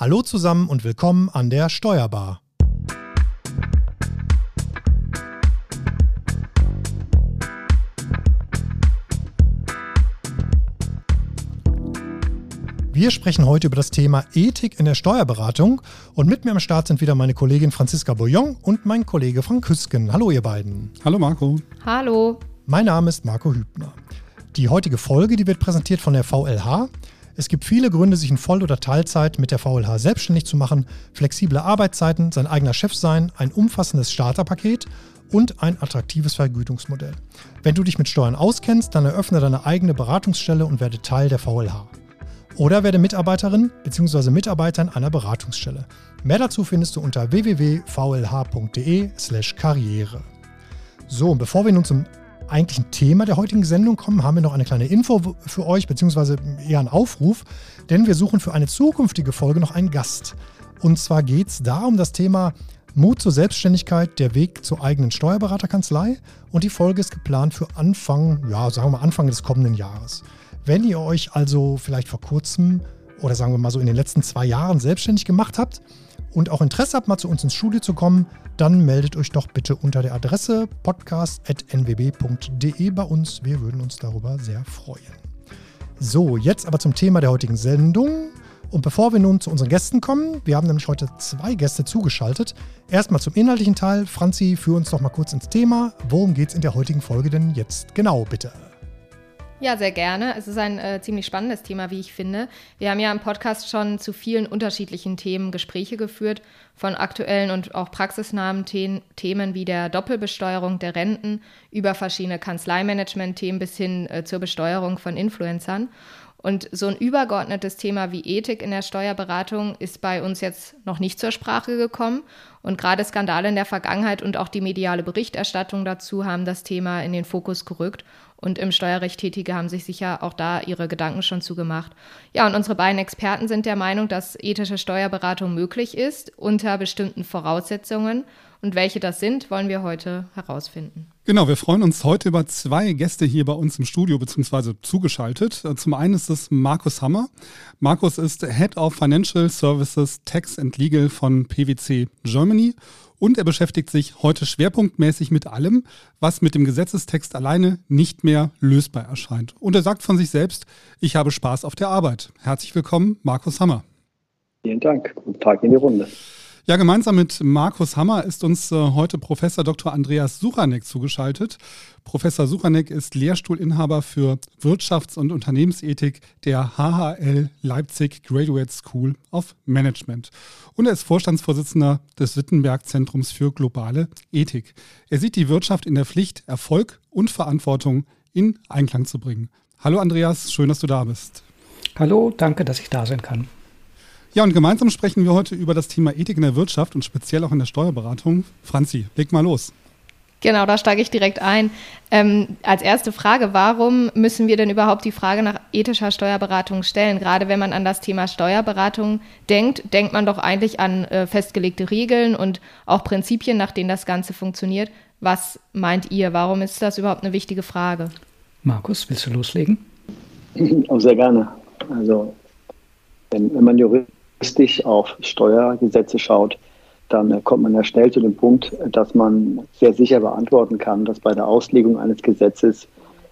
Hallo zusammen und willkommen an der Steuerbar. Wir sprechen heute über das Thema Ethik in der Steuerberatung und mit mir am Start sind wieder meine Kollegin Franziska Bouillon und mein Kollege Frank Küsken. Hallo ihr beiden. Hallo Marco. Hallo. Mein Name ist Marco Hübner. Die heutige Folge, die wird präsentiert von der VLH. Es gibt viele Gründe, sich in Voll- oder Teilzeit mit der VLH selbstständig zu machen. Flexible Arbeitszeiten, sein eigener Chef sein, ein umfassendes Starterpaket und ein attraktives Vergütungsmodell. Wenn du dich mit Steuern auskennst, dann eröffne deine eigene Beratungsstelle und werde Teil der VLH. Oder werde Mitarbeiterin bzw. Mitarbeiter in einer Beratungsstelle. Mehr dazu findest du unter www.vlh.de/karriere. So, und bevor wir nun zum eigentlichen Thema der heutigen Sendung kommen, haben wir noch eine kleine Info für euch, beziehungsweise eher einen Aufruf, denn wir suchen für eine zukünftige Folge noch einen Gast. Und zwar geht es da um das Thema Mut zur Selbstständigkeit, der Weg zur eigenen Steuerberaterkanzlei. Und die Folge ist geplant für Anfang, ja, sagen wir mal Anfang des kommenden Jahres. Wenn ihr euch also vielleicht vor kurzem oder sagen wir mal so in den letzten zwei Jahren selbstständig gemacht habt und auch Interesse habt, mal zu uns ins Studio zu kommen, dann meldet euch doch bitte unter der Adresse podcast.nwb.de bei uns. Wir würden uns darüber sehr freuen. So, jetzt aber zum Thema der heutigen Sendung. Und bevor wir nun zu unseren Gästen kommen, wir haben nämlich heute zwei Gäste zugeschaltet. Erstmal zum inhaltlichen Teil. Franzi, führ uns doch mal kurz ins Thema. Worum geht es in der heutigen Folge denn jetzt genau, bitte? Ja, sehr gerne. Es ist ein äh, ziemlich spannendes Thema, wie ich finde. Wir haben ja im Podcast schon zu vielen unterschiedlichen Themen Gespräche geführt, von aktuellen und auch praxisnahen The Themen wie der Doppelbesteuerung der Renten über verschiedene Kanzleimanagement-Themen bis hin äh, zur Besteuerung von Influencern. Und so ein übergeordnetes Thema wie Ethik in der Steuerberatung ist bei uns jetzt noch nicht zur Sprache gekommen. Und gerade Skandale in der Vergangenheit und auch die mediale Berichterstattung dazu haben das Thema in den Fokus gerückt. Und im Steuerrecht Tätige haben sich sicher auch da ihre Gedanken schon zugemacht. Ja, und unsere beiden Experten sind der Meinung, dass ethische Steuerberatung möglich ist unter bestimmten Voraussetzungen. Und welche das sind, wollen wir heute herausfinden. Genau, wir freuen uns heute über zwei Gäste hier bei uns im Studio bzw. zugeschaltet. Zum einen ist es Markus Hammer. Markus ist Head of Financial Services Tax and Legal von PwC Germany und er beschäftigt sich heute schwerpunktmäßig mit allem, was mit dem Gesetzestext alleine nicht mehr lösbar erscheint. Und er sagt von sich selbst, ich habe Spaß auf der Arbeit. Herzlich willkommen, Markus Hammer. Vielen Dank. Guten Tag in die Runde. Ja, gemeinsam mit Markus Hammer ist uns äh, heute Professor Dr. Andreas Suchanek zugeschaltet. Professor Suchanek ist Lehrstuhlinhaber für Wirtschafts- und Unternehmensethik der HHL Leipzig Graduate School of Management. Und er ist Vorstandsvorsitzender des Wittenberg Zentrums für globale Ethik. Er sieht die Wirtschaft in der Pflicht, Erfolg und Verantwortung in Einklang zu bringen. Hallo Andreas, schön, dass du da bist. Hallo, danke, dass ich da sein kann. Ja, und gemeinsam sprechen wir heute über das Thema Ethik in der Wirtschaft und speziell auch in der Steuerberatung. Franzi, leg mal los. Genau, da steige ich direkt ein. Ähm, als erste Frage, warum müssen wir denn überhaupt die Frage nach ethischer Steuerberatung stellen? Gerade wenn man an das Thema Steuerberatung denkt, denkt man doch eigentlich an äh, festgelegte Regeln und auch Prinzipien, nach denen das Ganze funktioniert. Was meint ihr? Warum ist das überhaupt eine wichtige Frage? Markus, willst du loslegen? Oh, sehr gerne. Also, wenn, wenn man Jurist juristisch auf Steuergesetze schaut, dann kommt man ja schnell zu dem Punkt, dass man sehr sicher beantworten kann, dass bei der Auslegung eines Gesetzes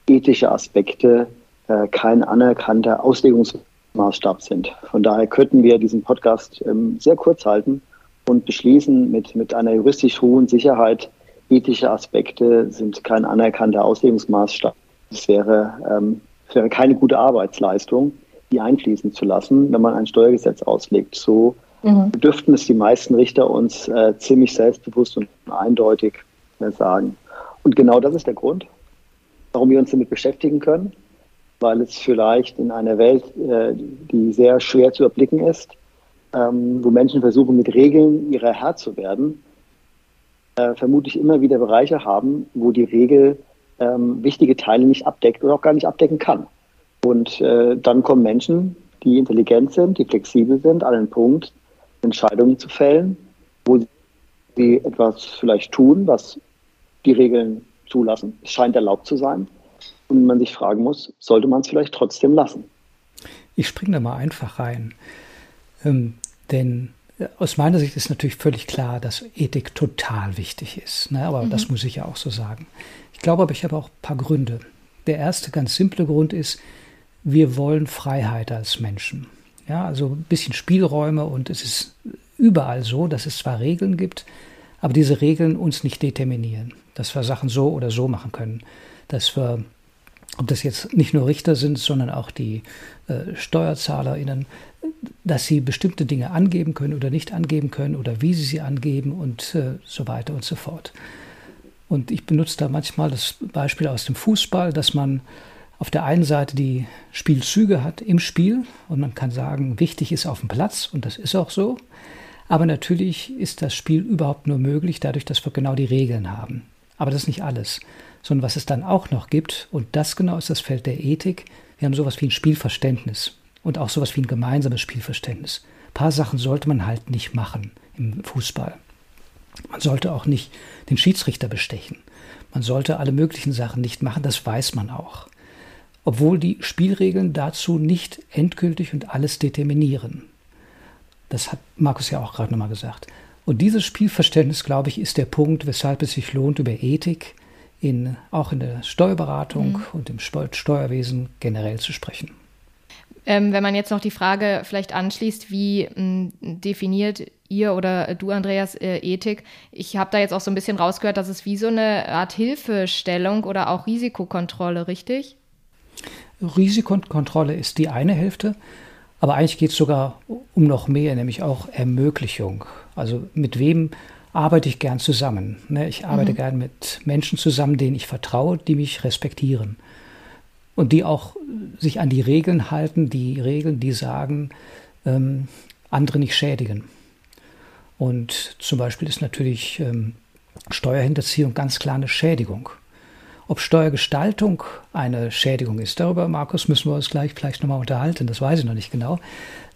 ethische Aspekte äh, kein anerkannter Auslegungsmaßstab sind. Von daher könnten wir diesen Podcast ähm, sehr kurz halten und beschließen mit, mit einer juristisch hohen Sicherheit, ethische Aspekte sind kein anerkannter Auslegungsmaßstab. Das wäre, ähm, das wäre keine gute Arbeitsleistung die einfließen zu lassen, wenn man ein Steuergesetz auslegt. So mhm. dürften es die meisten Richter uns äh, ziemlich selbstbewusst und eindeutig äh, sagen. Und genau das ist der Grund, warum wir uns damit beschäftigen können, weil es vielleicht in einer Welt, äh, die sehr schwer zu erblicken ist, ähm, wo Menschen versuchen, mit Regeln ihrer Herr zu werden, äh, vermutlich immer wieder Bereiche haben, wo die Regel ähm, wichtige Teile nicht abdeckt oder auch gar nicht abdecken kann. Und äh, dann kommen Menschen, die intelligent sind, die flexibel sind, an den Punkt, Entscheidungen zu fällen, wo sie etwas vielleicht tun, was die Regeln zulassen. Es scheint erlaubt zu sein. Und man sich fragen muss, sollte man es vielleicht trotzdem lassen? Ich springe da mal einfach rein. Ähm, Denn äh, aus meiner Sicht ist natürlich völlig klar, dass Ethik total wichtig ist. Ne? Aber mhm. das muss ich ja auch so sagen. Ich glaube aber, ich habe auch ein paar Gründe. Der erste ganz simple Grund ist, wir wollen Freiheit als Menschen. Ja, also ein bisschen Spielräume und es ist überall so, dass es zwar Regeln gibt, aber diese Regeln uns nicht determinieren, dass wir Sachen so oder so machen können, dass wir, ob das jetzt nicht nur Richter sind, sondern auch die äh, SteuerzahlerInnen, dass sie bestimmte Dinge angeben können oder nicht angeben können oder wie sie sie angeben und äh, so weiter und so fort. Und ich benutze da manchmal das Beispiel aus dem Fußball, dass man auf der einen Seite die Spielzüge hat im Spiel und man kann sagen, wichtig ist auf dem Platz und das ist auch so. Aber natürlich ist das Spiel überhaupt nur möglich dadurch, dass wir genau die Regeln haben. Aber das ist nicht alles, sondern was es dann auch noch gibt, und das genau ist das Feld der Ethik, wir haben sowas wie ein Spielverständnis und auch sowas wie ein gemeinsames Spielverständnis. Ein paar Sachen sollte man halt nicht machen im Fußball. Man sollte auch nicht den Schiedsrichter bestechen. Man sollte alle möglichen Sachen nicht machen, das weiß man auch obwohl die Spielregeln dazu nicht endgültig und alles determinieren. Das hat Markus ja auch gerade nochmal gesagt. Und dieses Spielverständnis, glaube ich, ist der Punkt, weshalb es sich lohnt, über Ethik in, auch in der Steuerberatung mhm. und im Steuerwesen generell zu sprechen. Ähm, wenn man jetzt noch die Frage vielleicht anschließt, wie m, definiert ihr oder du, Andreas, äh, Ethik? Ich habe da jetzt auch so ein bisschen rausgehört, dass es wie so eine Art Hilfestellung oder auch Risikokontrolle, richtig? Risikokontrolle ist die eine Hälfte, aber eigentlich geht es sogar um noch mehr, nämlich auch Ermöglichung. Also mit wem arbeite ich gern zusammen? Ne? Ich arbeite mhm. gern mit Menschen zusammen, denen ich vertraue, die mich respektieren und die auch sich an die Regeln halten, die Regeln, die sagen, ähm, andere nicht schädigen. Und zum Beispiel ist natürlich ähm, Steuerhinterziehung ganz klar eine Schädigung. Ob Steuergestaltung eine Schädigung ist, darüber, Markus, müssen wir uns gleich vielleicht nochmal unterhalten, das weiß ich noch nicht genau.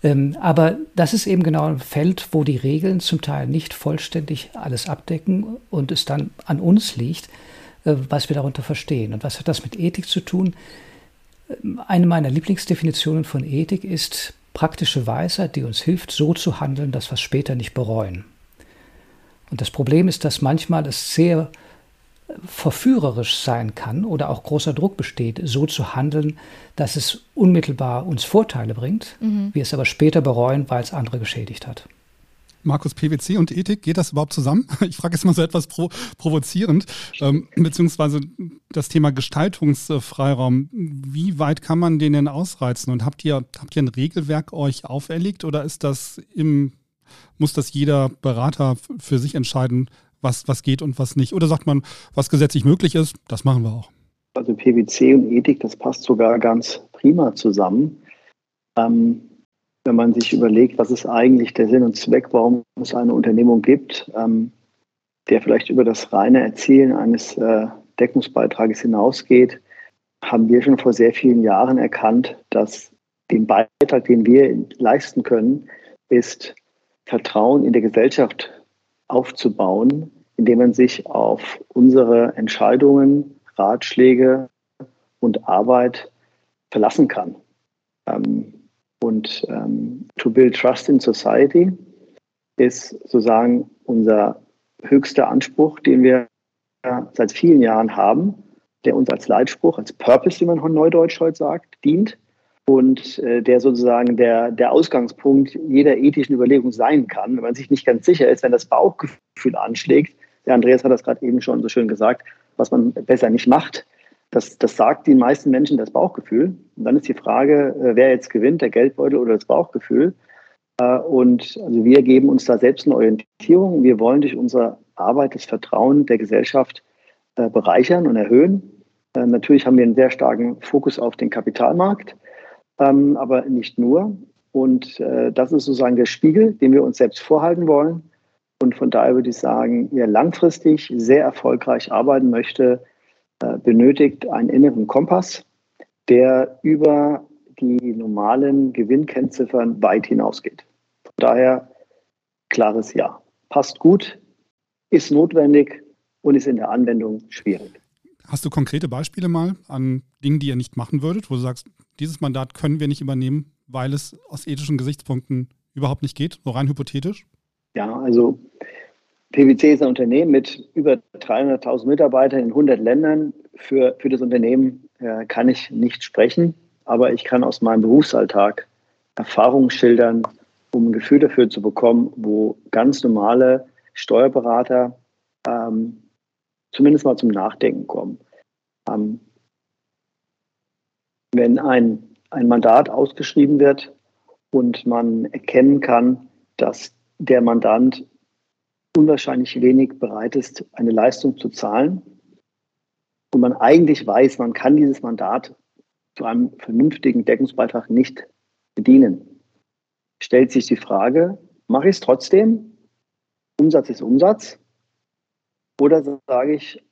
Ähm, aber das ist eben genau ein Feld, wo die Regeln zum Teil nicht vollständig alles abdecken und es dann an uns liegt, äh, was wir darunter verstehen. Und was hat das mit Ethik zu tun? Ähm, eine meiner Lieblingsdefinitionen von Ethik ist praktische Weisheit, die uns hilft, so zu handeln, dass wir es später nicht bereuen. Und das Problem ist, dass manchmal es sehr verführerisch sein kann oder auch großer Druck besteht, so zu handeln, dass es unmittelbar uns Vorteile bringt, mhm. wir es aber später bereuen, weil es andere geschädigt hat. Markus, PwC und Ethik, geht das überhaupt zusammen? Ich frage jetzt mal so etwas pro, provozierend, ähm, beziehungsweise das Thema Gestaltungsfreiraum. Wie weit kann man den denn ausreizen? Und habt ihr, habt ihr ein Regelwerk euch auferlegt oder ist das im, muss das jeder Berater für sich entscheiden, was, was geht und was nicht? Oder sagt man, was gesetzlich möglich ist, das machen wir auch? Also PwC und Ethik, das passt sogar ganz prima zusammen. Ähm, wenn man sich überlegt, was ist eigentlich der Sinn und Zweck, warum es eine Unternehmung gibt, ähm, der vielleicht über das reine Erzielen eines äh, Deckungsbeitrages hinausgeht, haben wir schon vor sehr vielen Jahren erkannt, dass den Beitrag, den wir leisten können, ist Vertrauen in der Gesellschaft aufzubauen, indem man sich auf unsere Entscheidungen, Ratschläge und Arbeit verlassen kann. Ähm, und ähm, to build trust in society ist sozusagen unser höchster Anspruch, den wir seit vielen Jahren haben, der uns als Leitspruch, als Purpose, wie man neudeutsch heute sagt, dient und äh, der sozusagen der, der Ausgangspunkt jeder ethischen Überlegung sein kann, wenn man sich nicht ganz sicher ist, wenn das Bauchgefühl anschlägt. Der Andreas hat das gerade eben schon so schön gesagt, was man besser nicht macht. Das, das sagt den meisten Menschen das Bauchgefühl. Und dann ist die Frage, äh, wer jetzt gewinnt, der Geldbeutel oder das Bauchgefühl. Äh, und also wir geben uns da selbst eine Orientierung. Wir wollen durch unsere Arbeit das Vertrauen der Gesellschaft äh, bereichern und erhöhen. Natürlich haben wir einen sehr starken Fokus auf den Kapitalmarkt ähm, aber nicht nur. Und äh, das ist sozusagen der Spiegel, den wir uns selbst vorhalten wollen. Und von daher würde ich sagen, wer langfristig sehr erfolgreich arbeiten möchte, äh, benötigt einen inneren Kompass, der über die normalen Gewinnkennziffern weit hinausgeht. Von daher klares Ja. Passt gut, ist notwendig und ist in der Anwendung schwierig. Hast du konkrete Beispiele mal an Dingen, die ihr nicht machen würdet, wo du sagst, dieses Mandat können wir nicht übernehmen, weil es aus ethischen Gesichtspunkten überhaupt nicht geht, nur rein hypothetisch? Ja, also PwC ist ein Unternehmen mit über 300.000 Mitarbeitern in 100 Ländern. Für, für das Unternehmen äh, kann ich nicht sprechen, aber ich kann aus meinem Berufsalltag Erfahrungen schildern, um ein Gefühl dafür zu bekommen, wo ganz normale Steuerberater ähm, zumindest mal zum Nachdenken kommen. Ähm, wenn ein, ein Mandat ausgeschrieben wird und man erkennen kann, dass der Mandant unwahrscheinlich wenig bereit ist, eine Leistung zu zahlen und man eigentlich weiß, man kann dieses Mandat zu einem vernünftigen Deckungsbeitrag nicht bedienen, stellt sich die Frage, mache ich es trotzdem? Umsatz ist Umsatz. Oder sage ich,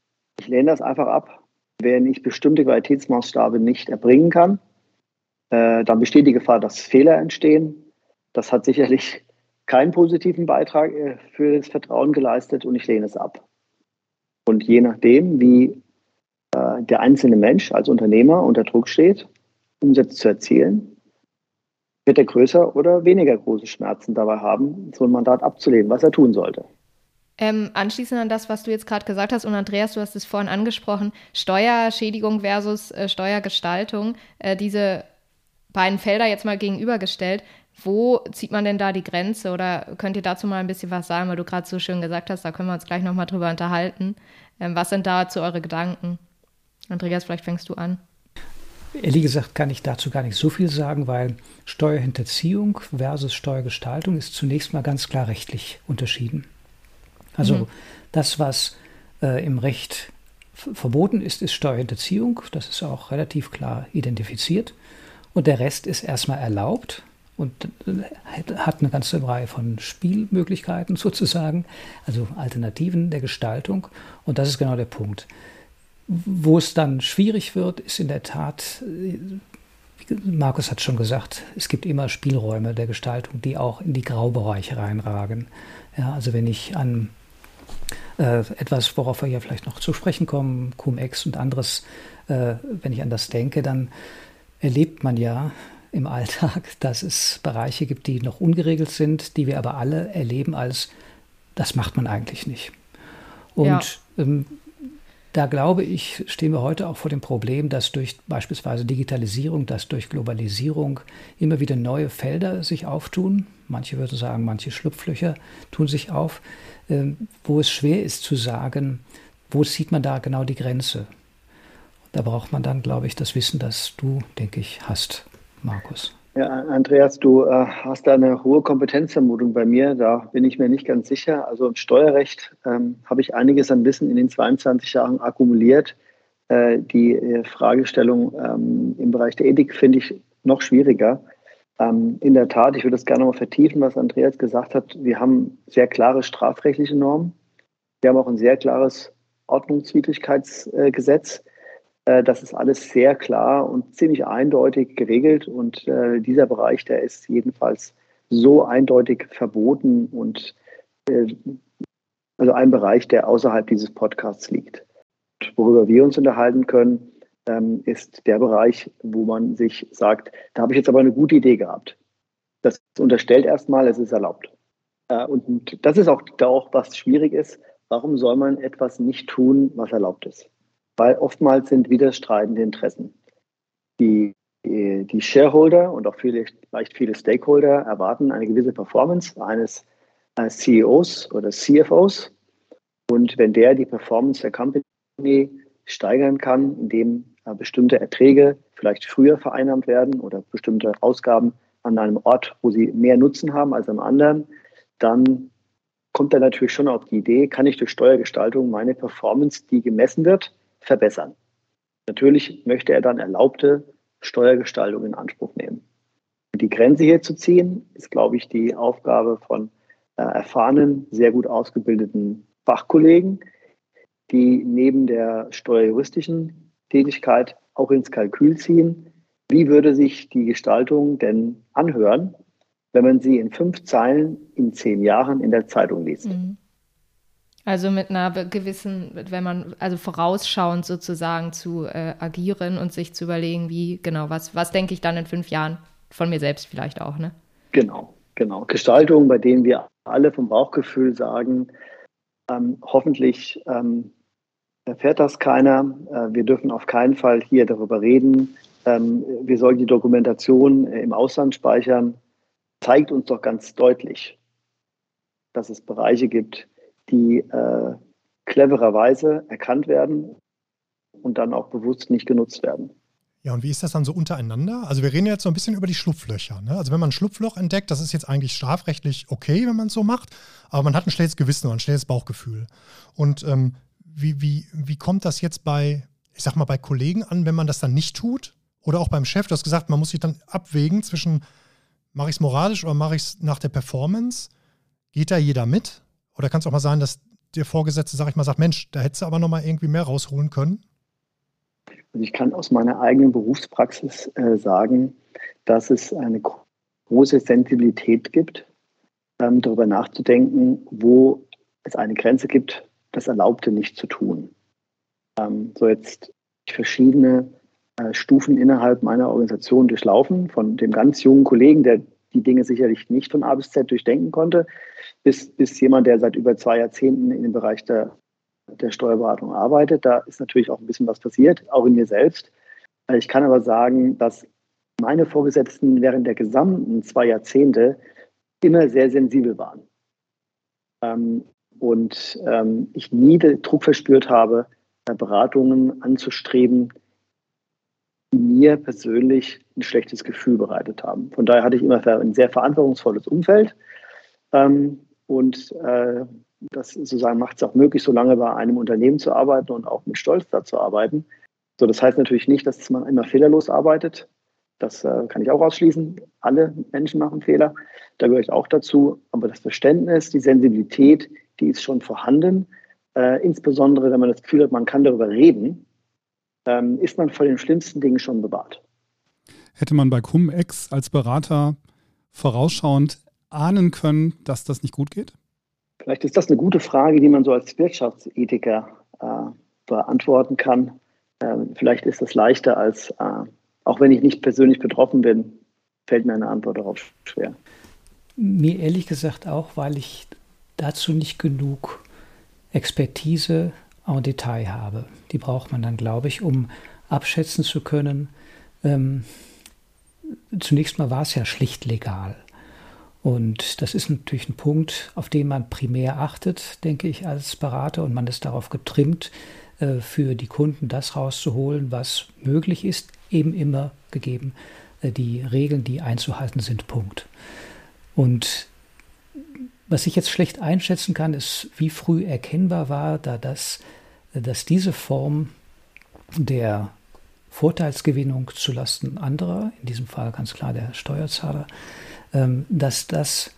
ich lehne das einfach ab, wenn ich bestimmte Qualitätsmaßstabe nicht erbringen kann, äh, dann besteht die Gefahr, dass Fehler entstehen. Das hat sicherlich keinen positiven Beitrag äh, für das Vertrauen geleistet und ich lehne es ab. Und je nachdem, wie äh, der einzelne Mensch als Unternehmer unter Druck steht, Umsätze zu erzielen, wird er größer oder weniger große Schmerzen dabei haben, so ein Mandat abzulehnen, was er tun sollte. Ähm, anschließend an das, was du jetzt gerade gesagt hast, und Andreas, du hast es vorhin angesprochen, Steuerschädigung versus äh, Steuergestaltung, äh, diese beiden Felder jetzt mal gegenübergestellt. Wo zieht man denn da die Grenze? Oder könnt ihr dazu mal ein bisschen was sagen, weil du gerade so schön gesagt hast, da können wir uns gleich nochmal drüber unterhalten. Ähm, was sind dazu eure Gedanken? Andreas, vielleicht fängst du an. Ehrlich gesagt kann ich dazu gar nicht so viel sagen, weil Steuerhinterziehung versus Steuergestaltung ist zunächst mal ganz klar rechtlich unterschieden. Also mhm. das, was äh, im Recht verboten ist, ist Steuerhinterziehung. Das ist auch relativ klar identifiziert. Und der Rest ist erstmal erlaubt und äh, hat eine ganze Reihe von Spielmöglichkeiten sozusagen, also Alternativen der Gestaltung. Und das ist genau der Punkt. Wo es dann schwierig wird, ist in der Tat, äh, Markus hat schon gesagt, es gibt immer Spielräume der Gestaltung, die auch in die Graubereiche reinragen. Ja, also wenn ich an etwas, worauf wir ja vielleicht noch zu sprechen kommen, Cum-Ex und anderes, äh, wenn ich an das denke, dann erlebt man ja im Alltag, dass es Bereiche gibt, die noch ungeregelt sind, die wir aber alle erleben als, das macht man eigentlich nicht. Und ja. ähm, da glaube ich, stehen wir heute auch vor dem Problem, dass durch beispielsweise Digitalisierung, dass durch Globalisierung immer wieder neue Felder sich auftun. Manche würden sagen, manche Schlupflöcher tun sich auf, ähm, wo es schwer ist zu sagen, wo zieht man da genau die Grenze. Da braucht man dann, glaube ich, das Wissen, das du, denke ich, hast, Markus. Ja, Andreas, du äh, hast da eine hohe Kompetenzvermutung bei mir. Da bin ich mir nicht ganz sicher. Also im Steuerrecht ähm, habe ich einiges an Wissen in den 22 Jahren akkumuliert. Äh, die äh, Fragestellung ähm, im Bereich der Ethik finde ich noch schwieriger. Ähm, in der Tat, ich würde das gerne noch vertiefen, was Andreas gesagt hat. Wir haben sehr klare strafrechtliche Normen. Wir haben auch ein sehr klares Ordnungswidrigkeitsgesetz. Äh, das ist alles sehr klar und ziemlich eindeutig geregelt. Und äh, dieser Bereich, der ist jedenfalls so eindeutig verboten und äh, also ein Bereich, der außerhalb dieses Podcasts liegt. Und worüber wir uns unterhalten können, ähm, ist der Bereich, wo man sich sagt, da habe ich jetzt aber eine gute Idee gehabt. Das unterstellt erstmal, es ist erlaubt. Äh, und das ist auch, da auch was schwierig ist. Warum soll man etwas nicht tun, was erlaubt ist? Weil oftmals sind widerstreitende Interessen. Die, die Shareholder und auch viele, vielleicht viele Stakeholder erwarten eine gewisse Performance eines CEOs oder CFOs. Und wenn der die Performance der Company steigern kann, indem bestimmte Erträge vielleicht früher vereinnahmt werden oder bestimmte Ausgaben an einem Ort, wo sie mehr Nutzen haben als am anderen, dann kommt er natürlich schon auf die Idee, kann ich durch Steuergestaltung meine Performance, die gemessen wird, verbessern. Natürlich möchte er dann erlaubte Steuergestaltung in Anspruch nehmen. Die Grenze hier zu ziehen, ist, glaube ich, die Aufgabe von äh, erfahrenen, sehr gut ausgebildeten Fachkollegen, die neben der steuerjuristischen Tätigkeit auch ins Kalkül ziehen, wie würde sich die Gestaltung denn anhören, wenn man sie in fünf Zeilen in zehn Jahren in der Zeitung liest. Mhm. Also mit einer gewissen, wenn man, also vorausschauend sozusagen zu äh, agieren und sich zu überlegen, wie, genau, was, was denke ich dann in fünf Jahren von mir selbst vielleicht auch, ne? Genau, Genau, Gestaltungen, bei denen wir alle vom Bauchgefühl sagen, ähm, hoffentlich ähm, erfährt das keiner. Äh, wir dürfen auf keinen Fall hier darüber reden. Ähm, wir sollen die Dokumentation äh, im Ausland speichern. Zeigt uns doch ganz deutlich, dass es Bereiche gibt, die äh, clevererweise erkannt werden und dann auch bewusst nicht genutzt werden. Ja, und wie ist das dann so untereinander? Also wir reden jetzt so ein bisschen über die Schlupflöcher. Ne? Also wenn man ein Schlupfloch entdeckt, das ist jetzt eigentlich strafrechtlich okay, wenn man es so macht, aber man hat ein schlechtes Gewissen oder ein schlechtes Bauchgefühl. Und ähm, wie, wie, wie kommt das jetzt bei, ich sag mal, bei Kollegen an, wenn man das dann nicht tut? Oder auch beim Chef, du hast gesagt, man muss sich dann abwägen zwischen, mache ich es moralisch oder mache ich es nach der Performance? Geht da jeder mit? Oder kann es auch mal sein, dass der Vorgesetzte, sag ich mal, sagt, Mensch, da hättest du aber noch mal irgendwie mehr rausholen können? Also ich kann aus meiner eigenen Berufspraxis äh, sagen, dass es eine große Sensibilität gibt, ähm, darüber nachzudenken, wo es eine Grenze gibt, das Erlaubte nicht zu tun. Ähm, so jetzt verschiedene äh, Stufen innerhalb meiner Organisation durchlaufen, von dem ganz jungen Kollegen, der die Dinge sicherlich nicht von A bis Z durchdenken konnte, bis, bis jemand, der seit über zwei Jahrzehnten in dem Bereich der, der Steuerberatung arbeitet. Da ist natürlich auch ein bisschen was passiert, auch in mir selbst. Ich kann aber sagen, dass meine Vorgesetzten während der gesamten zwei Jahrzehnte immer sehr sensibel waren. Ähm, und ähm, ich nie den Druck verspürt habe, Beratungen anzustreben, mir persönlich ein schlechtes Gefühl bereitet haben. Von daher hatte ich immer ein sehr verantwortungsvolles Umfeld. Ähm, und äh, das sozusagen macht es auch möglich, so lange bei einem Unternehmen zu arbeiten und auch mit Stolz da zu arbeiten. So, das heißt natürlich nicht, dass man immer fehlerlos arbeitet. Das äh, kann ich auch ausschließen. Alle Menschen machen Fehler. Da gehöre ich auch dazu. Aber das Verständnis, die Sensibilität, die ist schon vorhanden. Äh, insbesondere, wenn man das Gefühl hat, man kann darüber reden, ähm, ist man vor den schlimmsten Dingen schon bewahrt. Hätte man bei Cum-Ex als Berater vorausschauend ahnen können, dass das nicht gut geht? Vielleicht ist das eine gute Frage, die man so als Wirtschaftsethiker äh, beantworten kann. Ähm, vielleicht ist das leichter als, äh, auch wenn ich nicht persönlich betroffen bin, fällt mir eine Antwort darauf schwer. Mir ehrlich gesagt auch, weil ich dazu nicht genug Expertise en Detail habe. Die braucht man dann, glaube ich, um abschätzen zu können. Ähm, zunächst mal war es ja schlicht legal. Und das ist natürlich ein Punkt, auf den man primär achtet, denke ich, als Berater. Und man ist darauf getrimmt, äh, für die Kunden das rauszuholen, was möglich ist, eben immer gegeben äh, die Regeln, die einzuhalten sind. Punkt. Und was ich jetzt schlecht einschätzen kann, ist, wie früh erkennbar war, da das, dass diese Form der Vorteilsgewinnung zulasten anderer, in diesem Fall ganz klar der Steuerzahler, ähm, dass das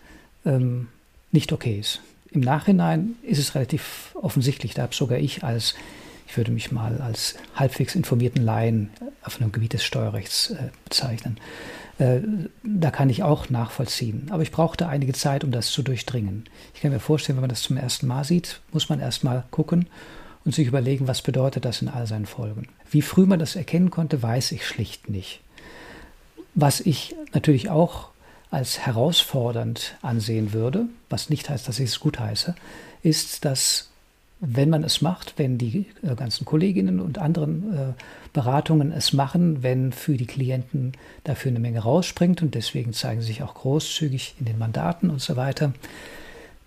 ähm, nicht okay ist. Im Nachhinein ist es relativ offensichtlich, da habe sogar ich als, ich würde mich mal als halbwegs informierten Laien auf einem Gebiet des Steuerrechts äh, bezeichnen. Äh, da kann ich auch nachvollziehen. Aber ich brauchte einige Zeit, um das zu durchdringen. Ich kann mir vorstellen, wenn man das zum ersten Mal sieht, muss man erst mal gucken und sich überlegen, was bedeutet das in all seinen Folgen. Wie früh man das erkennen konnte, weiß ich schlicht nicht. Was ich natürlich auch als herausfordernd ansehen würde, was nicht heißt, dass ich es gut heiße, ist, dass wenn man es macht, wenn die äh, ganzen Kolleginnen und anderen äh, Beratungen es machen, wenn für die Klienten dafür eine Menge rausspringt und deswegen zeigen sie sich auch großzügig in den Mandaten und so weiter,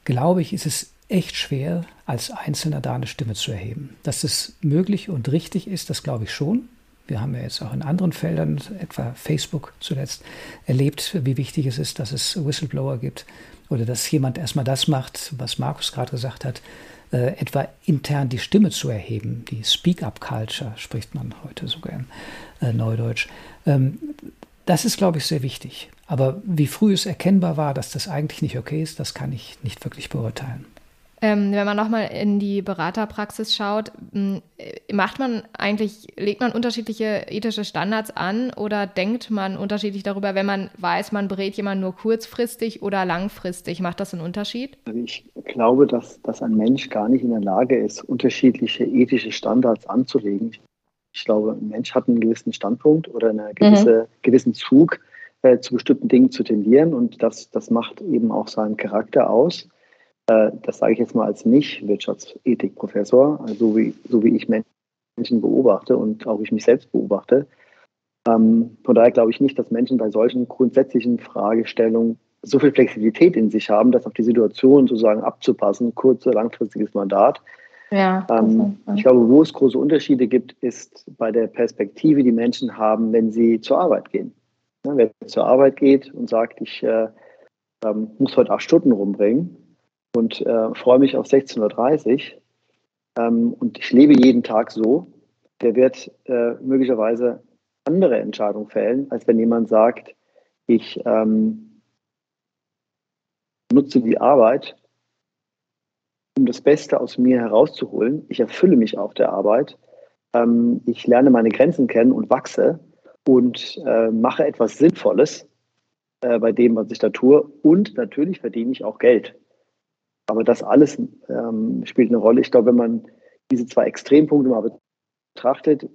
glaube ich, ist es echt schwer, als Einzelner da eine Stimme zu erheben. Dass es möglich und richtig ist, das glaube ich schon. Wir haben ja jetzt auch in anderen Feldern, etwa Facebook zuletzt, erlebt, wie wichtig es ist, dass es Whistleblower gibt oder dass jemand erstmal das macht, was Markus gerade gesagt hat, äh, etwa intern die Stimme zu erheben. Die Speak-up-Culture spricht man heute sogar im äh, Neudeutsch. Ähm, das ist, glaube ich, sehr wichtig. Aber wie früh es erkennbar war, dass das eigentlich nicht okay ist, das kann ich nicht wirklich beurteilen. Ähm, wenn man nochmal in die Beraterpraxis schaut, macht man eigentlich, legt man unterschiedliche ethische Standards an oder denkt man unterschiedlich darüber, wenn man weiß, man berät jemanden nur kurzfristig oder langfristig? Macht das einen Unterschied? Also ich glaube, dass, dass ein Mensch gar nicht in der Lage ist, unterschiedliche ethische Standards anzulegen. Ich glaube, ein Mensch hat einen gewissen Standpunkt oder einen gewisse, mhm. gewissen Zug, äh, zu bestimmten Dingen zu tendieren und das, das macht eben auch seinen Charakter aus. Äh, das sage ich jetzt mal als Nicht-Wirtschaftsethikprofessor, also so wie, so wie ich Menschen beobachte und auch ich mich selbst beobachte. Ähm, von daher glaube ich nicht, dass Menschen bei solchen grundsätzlichen Fragestellungen so viel Flexibilität in sich haben, das auf die Situation sozusagen abzupassen, kurze, langfristiges Mandat. Ja, ähm, ich glaube, wo es große Unterschiede gibt, ist bei der Perspektive, die Menschen haben, wenn sie zur Arbeit gehen. Ja, wer zur Arbeit geht und sagt, ich äh, ähm, muss heute acht Stunden rumbringen und äh, freue mich auf 16.30 Uhr ähm, und ich lebe jeden Tag so, der wird äh, möglicherweise andere Entscheidungen fällen, als wenn jemand sagt, ich ähm, nutze die Arbeit, um das Beste aus mir herauszuholen. Ich erfülle mich auf der Arbeit. Ähm, ich lerne meine Grenzen kennen und wachse und äh, mache etwas Sinnvolles äh, bei dem, was ich da tue. Und natürlich verdiene ich auch Geld. Aber das alles ähm, spielt eine Rolle. Ich glaube, wenn man diese zwei Extrempunkte mal betrachtet,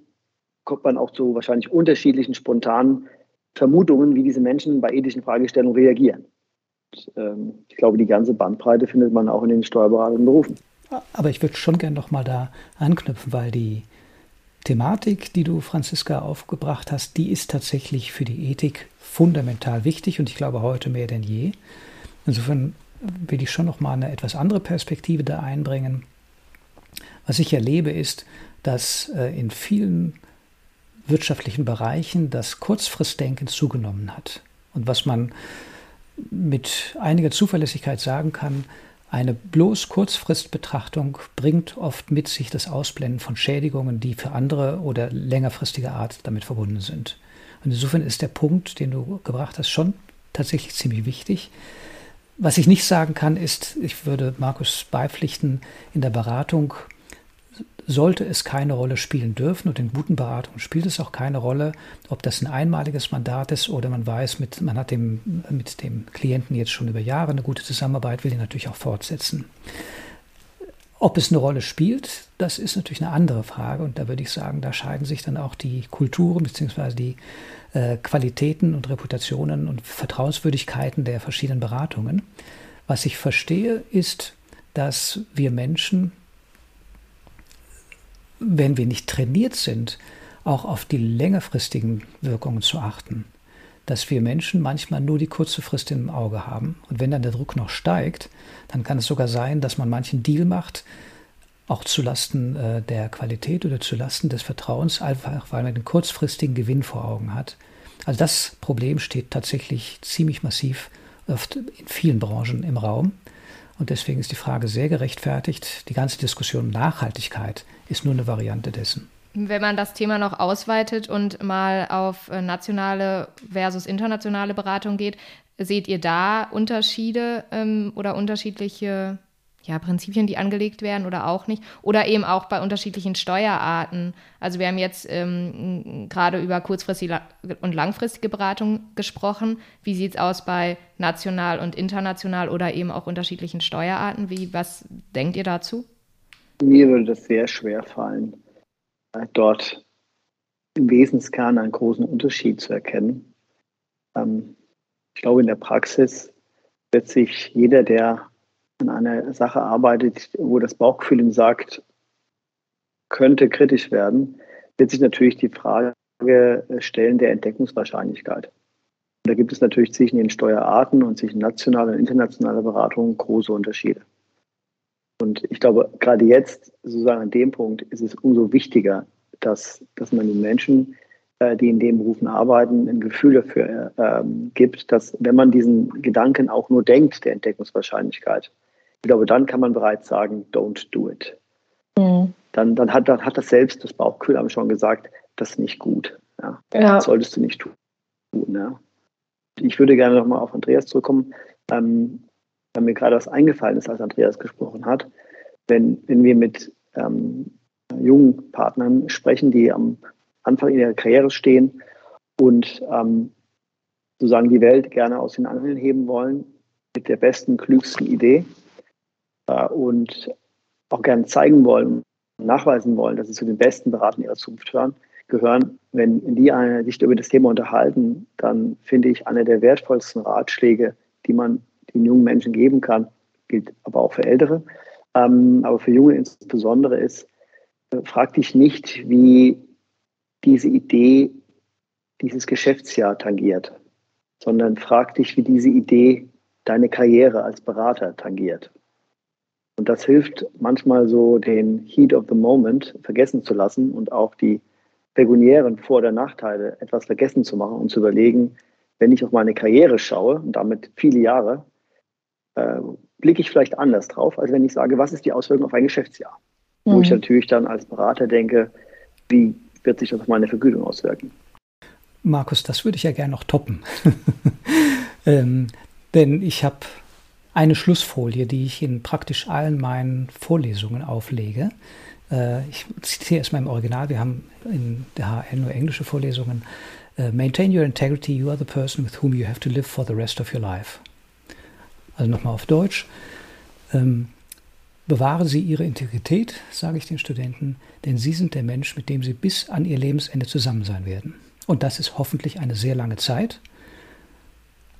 kommt man auch zu wahrscheinlich unterschiedlichen spontanen Vermutungen, wie diese Menschen bei ethischen Fragestellungen reagieren. Und, ähm, ich glaube, die ganze Bandbreite findet man auch in den steuerberatenden Berufen. Aber ich würde schon gerne noch mal da anknüpfen, weil die Thematik, die du, Franziska, aufgebracht hast, die ist tatsächlich für die Ethik fundamental wichtig und ich glaube heute mehr denn je. Insofern will ich schon noch mal eine etwas andere Perspektive da einbringen. Was ich erlebe, ist, dass äh, in vielen wirtschaftlichen Bereichen das Kurzfristdenken zugenommen hat. Und was man mit einiger Zuverlässigkeit sagen kann, eine bloß Kurzfristbetrachtung bringt oft mit sich das Ausblenden von Schädigungen, die für andere oder längerfristige Art damit verbunden sind. Und insofern ist der Punkt, den du gebracht hast, schon tatsächlich ziemlich wichtig. Was ich nicht sagen kann, ist, ich würde Markus beipflichten, in der Beratung sollte es keine Rolle spielen dürfen und in guten Beratungen spielt es auch keine Rolle, ob das ein einmaliges Mandat ist oder man weiß, mit, man hat dem, mit dem Klienten jetzt schon über Jahre eine gute Zusammenarbeit, will ihn natürlich auch fortsetzen. Ob es eine Rolle spielt, das ist natürlich eine andere Frage und da würde ich sagen, da scheiden sich dann auch die Kulturen bzw. die äh, Qualitäten und Reputationen und Vertrauenswürdigkeiten der verschiedenen Beratungen. Was ich verstehe, ist, dass wir Menschen wenn wir nicht trainiert sind, auch auf die längerfristigen Wirkungen zu achten. Dass wir Menschen manchmal nur die kurze Frist im Auge haben. Und wenn dann der Druck noch steigt, dann kann es sogar sein, dass man manchen Deal macht, auch zulasten äh, der Qualität oder zulasten des Vertrauens, einfach weil man den kurzfristigen Gewinn vor Augen hat. Also das Problem steht tatsächlich ziemlich massiv oft in vielen Branchen im Raum. Und deswegen ist die Frage sehr gerechtfertigt. Die ganze Diskussion um Nachhaltigkeit ist nur eine Variante dessen. Wenn man das Thema noch ausweitet und mal auf äh, nationale versus internationale Beratung geht, seht ihr da Unterschiede ähm, oder unterschiedliche ja, Prinzipien, die angelegt werden oder auch nicht. Oder eben auch bei unterschiedlichen Steuerarten. Also wir haben jetzt ähm, gerade über kurzfristige und langfristige Beratung gesprochen. Wie sieht es aus bei national und international oder eben auch unterschiedlichen Steuerarten? Wie, was denkt ihr dazu? Mir würde das sehr schwer fallen, dort im Wesenskern einen großen Unterschied zu erkennen. Ähm, ich glaube, in der Praxis wird sich jeder, der an einer Sache arbeitet, wo das Bauchgefühl ihm sagt, könnte kritisch werden, wird sich natürlich die Frage stellen der Entdeckungswahrscheinlichkeit. Und da gibt es natürlich zwischen den Steuerarten und zwischen nationaler und internationaler Beratung große Unterschiede. Und ich glaube, gerade jetzt, sozusagen an dem Punkt, ist es umso wichtiger, dass, dass man den Menschen, äh, die in den Berufen arbeiten, ein Gefühl dafür äh, gibt, dass wenn man diesen Gedanken auch nur denkt, der Entdeckungswahrscheinlichkeit, ich glaube, dann kann man bereits sagen, don't do it. Mhm. Dann, dann, hat, dann hat das selbst, das Bauchgefühl haben schon gesagt, das ist nicht gut. Ja. ja. Das solltest du nicht tun. Ja. Ich würde gerne nochmal auf Andreas zurückkommen, ähm, weil mir gerade was eingefallen ist, als Andreas gesprochen hat. Wenn, wenn wir mit ähm, jungen Partnern sprechen, die am Anfang ihrer Karriere stehen und ähm, sozusagen die Welt gerne aus den Angeln heben wollen, mit der besten, klügsten Idee, äh, und auch gerne zeigen wollen, nachweisen wollen, dass sie zu den besten Beratern ihrer Zukunft hören, gehören, wenn die sich über das Thema unterhalten, dann finde ich, einer der wertvollsten Ratschläge, die man den jungen Menschen geben kann, gilt aber auch für Ältere, ähm, aber für Junge insbesondere ist, äh, frag dich nicht, wie diese Idee dieses Geschäftsjahr tangiert, sondern frag dich, wie diese Idee deine Karriere als Berater tangiert. Und das hilft manchmal so, den Heat of the Moment vergessen zu lassen und auch die pekuniären Vor- oder Nachteile etwas vergessen zu machen und zu überlegen, wenn ich auf meine Karriere schaue und damit viele Jahre, blicke ich vielleicht anders drauf, als wenn ich sage, was ist die Auswirkung auf ein Geschäftsjahr? Mhm. Wo ich natürlich dann als Berater denke, wie wird sich das auf meine Vergütung auswirken? Markus, das würde ich ja gerne noch toppen. ähm, denn ich habe eine Schlussfolie, die ich in praktisch allen meinen Vorlesungen auflege. Äh, ich zitiere es mal im Original. Wir haben in der HL nur englische Vorlesungen. Uh, maintain your integrity. You are the person with whom you have to live for the rest of your life. Also nochmal auf Deutsch. Ähm, bewahre Sie Ihre Integrität, sage ich den Studenten, denn Sie sind der Mensch, mit dem Sie bis an Ihr Lebensende zusammen sein werden. Und das ist hoffentlich eine sehr lange Zeit.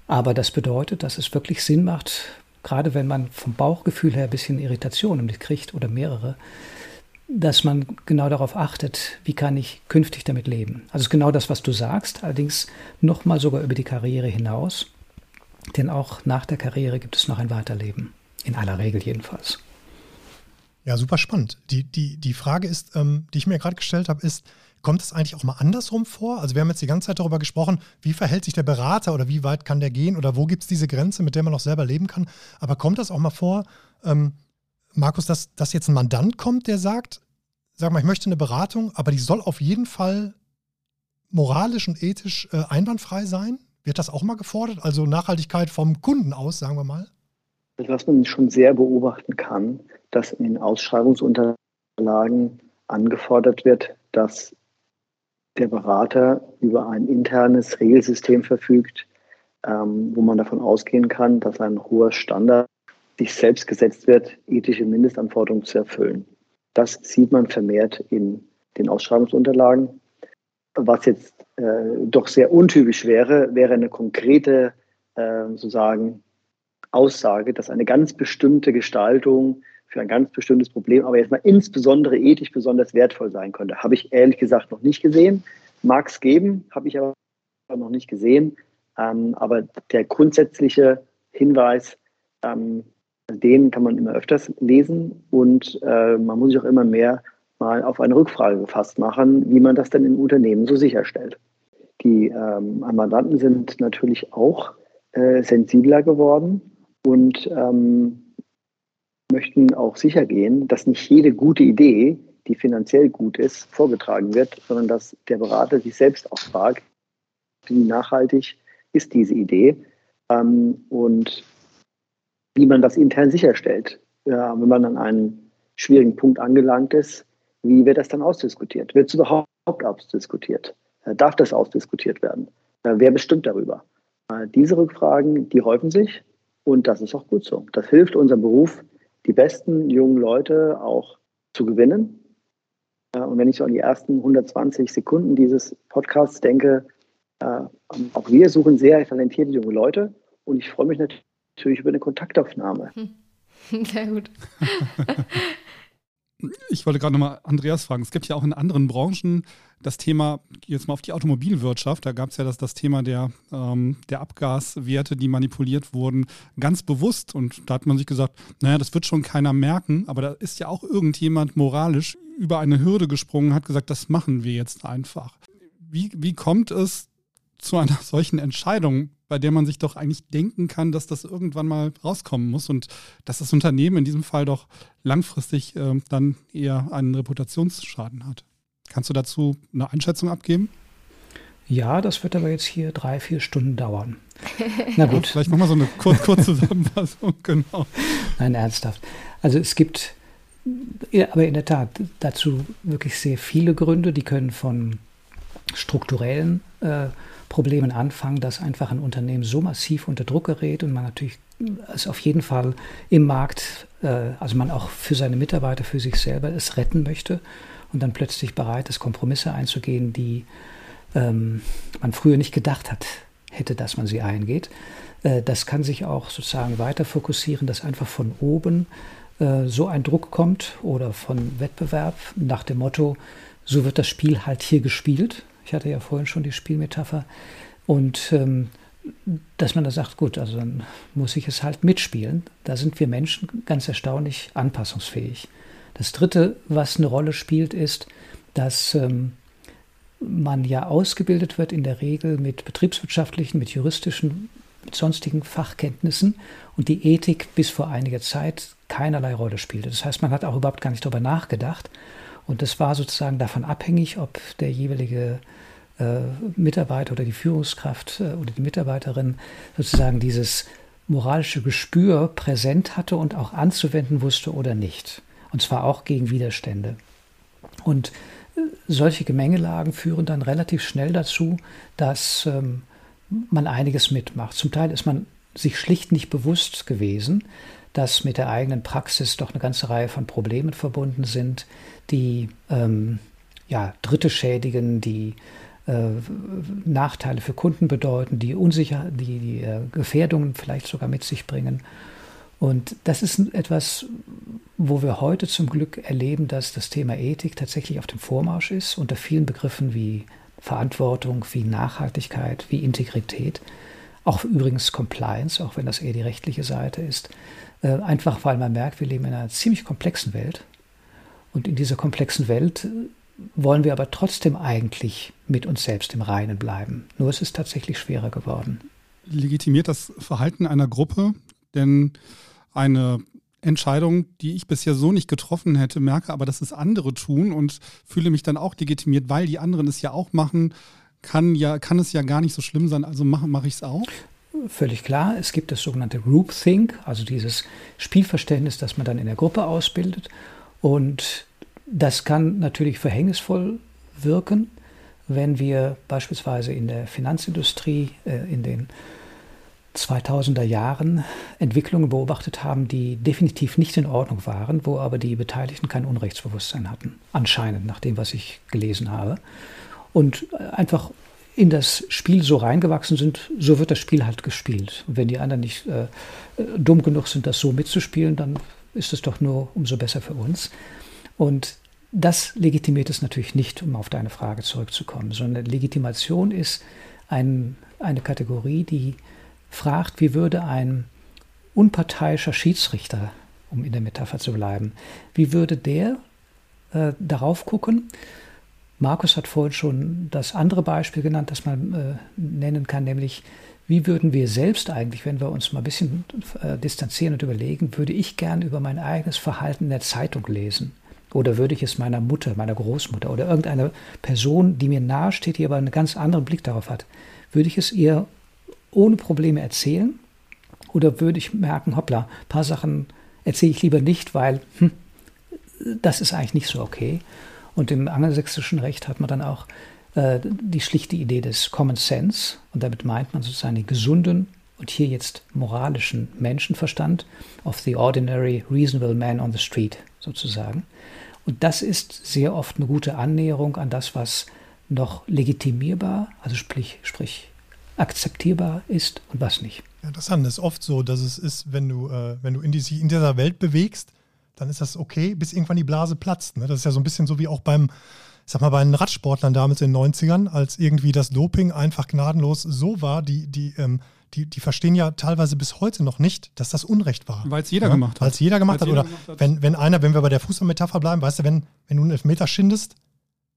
Aber das bedeutet, dass es wirklich Sinn macht, gerade wenn man vom Bauchgefühl her ein bisschen Irritationen mitkriegt oder mehrere, dass man genau darauf achtet, wie kann ich künftig damit leben. Also ist genau das, was du sagst, allerdings nochmal sogar über die Karriere hinaus. Denn auch nach der Karriere gibt es noch ein Weiterleben. In aller Regel jedenfalls. Ja, super spannend. Die, die, die Frage ist, ähm, die ich mir gerade gestellt habe, ist, kommt es eigentlich auch mal andersrum vor? Also wir haben jetzt die ganze Zeit darüber gesprochen, wie verhält sich der Berater oder wie weit kann der gehen oder wo gibt es diese Grenze, mit der man auch selber leben kann. Aber kommt das auch mal vor, ähm, Markus, dass, dass jetzt ein Mandant kommt, der sagt, sag mal, ich möchte eine Beratung, aber die soll auf jeden Fall moralisch und ethisch äh, einwandfrei sein? Wird das auch mal gefordert? Also Nachhaltigkeit vom Kunden aus, sagen wir mal? Was man schon sehr beobachten kann, dass in Ausschreibungsunterlagen angefordert wird, dass der Berater über ein internes Regelsystem verfügt, ähm, wo man davon ausgehen kann, dass ein hoher Standard sich selbst gesetzt wird, ethische Mindestanforderungen zu erfüllen. Das sieht man vermehrt in den Ausschreibungsunterlagen. Was jetzt doch sehr untypisch wäre, wäre eine konkrete äh, sozusagen Aussage, dass eine ganz bestimmte Gestaltung für ein ganz bestimmtes Problem, aber jetzt mal insbesondere ethisch besonders wertvoll sein könnte. Habe ich ehrlich gesagt noch nicht gesehen. Mag es geben, habe ich aber noch nicht gesehen. Ähm, aber der grundsätzliche Hinweis, ähm, den kann man immer öfters lesen und äh, man muss sich auch immer mehr mal auf eine Rückfrage gefasst machen, wie man das denn im Unternehmen so sicherstellt. Die ähm, Mandanten sind natürlich auch äh, sensibler geworden und ähm, möchten auch sicher gehen, dass nicht jede gute Idee, die finanziell gut ist, vorgetragen wird, sondern dass der Berater sich selbst auch fragt, wie nachhaltig ist diese Idee ähm, und wie man das intern sicherstellt. Ja, wenn man an einen schwierigen Punkt angelangt ist, wie wird das dann ausdiskutiert? Wird es überhaupt ausdiskutiert? Äh, darf das ausdiskutiert werden? Äh, wer bestimmt darüber? Äh, diese Rückfragen, die häufen sich und das ist auch gut so. Das hilft unserem Beruf, die besten jungen Leute auch zu gewinnen. Und wenn ich so an die ersten 120 Sekunden dieses Podcasts denke, auch wir suchen sehr talentierte junge Leute und ich freue mich natürlich über eine Kontaktaufnahme. Sehr gut. Ich wollte gerade nochmal Andreas fragen. Es gibt ja auch in anderen Branchen das Thema, jetzt mal auf die Automobilwirtschaft, da gab es ja das, das Thema der, ähm, der Abgaswerte, die manipuliert wurden, ganz bewusst. Und da hat man sich gesagt, naja, das wird schon keiner merken, aber da ist ja auch irgendjemand moralisch über eine Hürde gesprungen, hat gesagt, das machen wir jetzt einfach. Wie, wie kommt es zu einer solchen Entscheidung, bei der man sich doch eigentlich denken kann, dass das irgendwann mal rauskommen muss und dass das Unternehmen in diesem Fall doch langfristig äh, dann eher einen Reputationsschaden hat. Kannst du dazu eine Einschätzung abgeben? Ja, das wird aber jetzt hier drei, vier Stunden dauern. Na gut. Vielleicht machen wir so eine Kur Kurzzusammenfassung, genau. Nein, ernsthaft. Also es gibt, ja, aber in der Tat dazu wirklich sehr viele Gründe, die können von strukturellen Problemen anfangen, dass einfach ein Unternehmen so massiv unter Druck gerät und man natürlich es auf jeden Fall im Markt, äh, also man auch für seine Mitarbeiter, für sich selber es retten möchte und dann plötzlich bereit ist, Kompromisse einzugehen, die ähm, man früher nicht gedacht hat, hätte, dass man sie eingeht. Äh, das kann sich auch sozusagen weiter fokussieren, dass einfach von oben äh, so ein Druck kommt oder von Wettbewerb nach dem Motto, so wird das Spiel halt hier gespielt. Ich hatte ja vorhin schon die Spielmetapher. Und ähm, dass man da sagt, gut, also dann muss ich es halt mitspielen. Da sind wir Menschen ganz erstaunlich anpassungsfähig. Das Dritte, was eine Rolle spielt, ist, dass ähm, man ja ausgebildet wird in der Regel mit betriebswirtschaftlichen, mit juristischen, mit sonstigen Fachkenntnissen und die Ethik bis vor einiger Zeit keinerlei Rolle spielte. Das heißt, man hat auch überhaupt gar nicht darüber nachgedacht und das war sozusagen davon abhängig, ob der jeweilige äh, Mitarbeiter oder die Führungskraft äh, oder die Mitarbeiterin sozusagen dieses moralische Gespür präsent hatte und auch anzuwenden wusste oder nicht. Und zwar auch gegen Widerstände. Und äh, solche Gemengelagen führen dann relativ schnell dazu, dass ähm, man einiges mitmacht. Zum Teil ist man sich schlicht nicht bewusst gewesen, dass mit der eigenen Praxis doch eine ganze Reihe von Problemen verbunden sind, die ähm, ja, Dritte schädigen, die äh, Nachteile für Kunden bedeuten, die unsicher, die, die äh, Gefährdungen vielleicht sogar mit sich bringen. Und das ist etwas, wo wir heute zum Glück erleben, dass das Thema Ethik tatsächlich auf dem Vormarsch ist, unter vielen Begriffen wie Verantwortung, wie Nachhaltigkeit, wie Integrität, auch übrigens Compliance, auch wenn das eher die rechtliche Seite ist, äh, einfach weil man merkt, wir leben in einer ziemlich komplexen Welt. Und in dieser komplexen Welt wollen wir aber trotzdem eigentlich mit uns selbst im Reinen bleiben. Nur es ist tatsächlich schwerer geworden. Legitimiert das Verhalten einer Gruppe denn eine Entscheidung, die ich bisher so nicht getroffen hätte, merke aber, dass es andere tun und fühle mich dann auch legitimiert, weil die anderen es ja auch machen, kann ja, kann es ja gar nicht so schlimm sein, also mache mach ich es auch. Völlig klar, es gibt das sogenannte Groupthink, also dieses Spielverständnis, das man dann in der Gruppe ausbildet. Und das kann natürlich verhängnisvoll wirken, wenn wir beispielsweise in der Finanzindustrie äh, in den 2000er Jahren Entwicklungen beobachtet haben, die definitiv nicht in Ordnung waren, wo aber die Beteiligten kein Unrechtsbewusstsein hatten, anscheinend nach dem, was ich gelesen habe. Und einfach in das Spiel so reingewachsen sind, so wird das Spiel halt gespielt. Und wenn die anderen nicht äh, dumm genug sind, das so mitzuspielen, dann ist es doch nur umso besser für uns. Und das legitimiert es natürlich nicht, um auf deine Frage zurückzukommen, sondern Legitimation ist ein, eine Kategorie, die fragt, wie würde ein unparteiischer Schiedsrichter, um in der Metapher zu bleiben, wie würde der äh, darauf gucken? Markus hat vorhin schon das andere Beispiel genannt, das man äh, nennen kann, nämlich wie würden wir selbst eigentlich, wenn wir uns mal ein bisschen äh, distanzieren und überlegen, würde ich gern über mein eigenes Verhalten in der Zeitung lesen? Oder würde ich es meiner Mutter, meiner Großmutter oder irgendeiner Person, die mir nahesteht, die aber einen ganz anderen Blick darauf hat, würde ich es ihr ohne Probleme erzählen? Oder würde ich merken, hoppla, ein paar Sachen erzähle ich lieber nicht, weil hm, das ist eigentlich nicht so okay. Und im angelsächsischen Recht hat man dann auch äh, die schlichte Idee des Common Sense. Und damit meint man sozusagen den gesunden und hier jetzt moralischen Menschenverstand of the ordinary reasonable man on the street sozusagen. Und das ist sehr oft eine gute Annäherung an das, was noch legitimierbar, also sprich, sprich akzeptierbar ist und was nicht. Ja, interessant. Es ist oft so, dass es ist, wenn du, äh, wenn du in, die, in dieser Welt bewegst, dann ist das okay, bis irgendwann die Blase platzt. Ne? Das ist ja so ein bisschen so wie auch beim, ich sag mal, bei den Radsportlern damals in den 90ern, als irgendwie das Doping einfach gnadenlos so war, die, die, ähm, die, die verstehen ja teilweise bis heute noch nicht, dass das Unrecht war. Weil es jeder ja? gemacht hat. Weil es jeder gemacht Weil's hat. Jeder Oder gemacht hat. Wenn, wenn einer, wenn wir bei der Fußballmetapher bleiben, weißt du, wenn, wenn du einen Elfmeter schindest,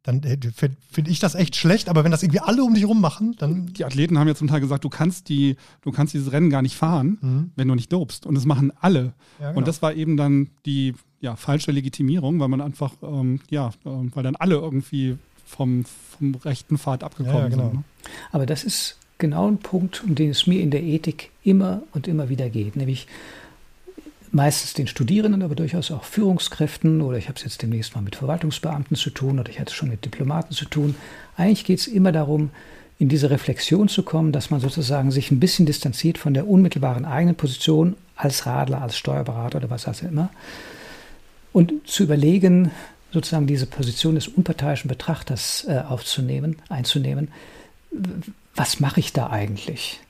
dann äh, finde find ich das echt schlecht, aber wenn das irgendwie alle um dich rum machen, dann. Die Athleten haben ja zum Teil gesagt, du kannst die, du kannst dieses Rennen gar nicht fahren, mhm. wenn du nicht dobst. Und das machen alle. Ja, genau. Und das war eben dann die ja, falsche Legitimierung, weil man einfach, ähm, ja, äh, weil dann alle irgendwie vom, vom rechten Pfad abgekommen ja, genau. sind. Ne? Aber das ist genau ein Punkt, um den es mir in der Ethik immer und immer wieder geht, nämlich meistens den Studierenden, aber durchaus auch Führungskräften oder ich habe es jetzt demnächst mal mit Verwaltungsbeamten zu tun oder ich hatte es schon mit Diplomaten zu tun. Eigentlich geht es immer darum, in diese Reflexion zu kommen, dass man sozusagen sich ein bisschen distanziert von der unmittelbaren eigenen Position als Radler, als Steuerberater oder was auch immer und zu überlegen, sozusagen diese Position des unparteiischen Betrachters äh, aufzunehmen, einzunehmen. Was mache ich da eigentlich?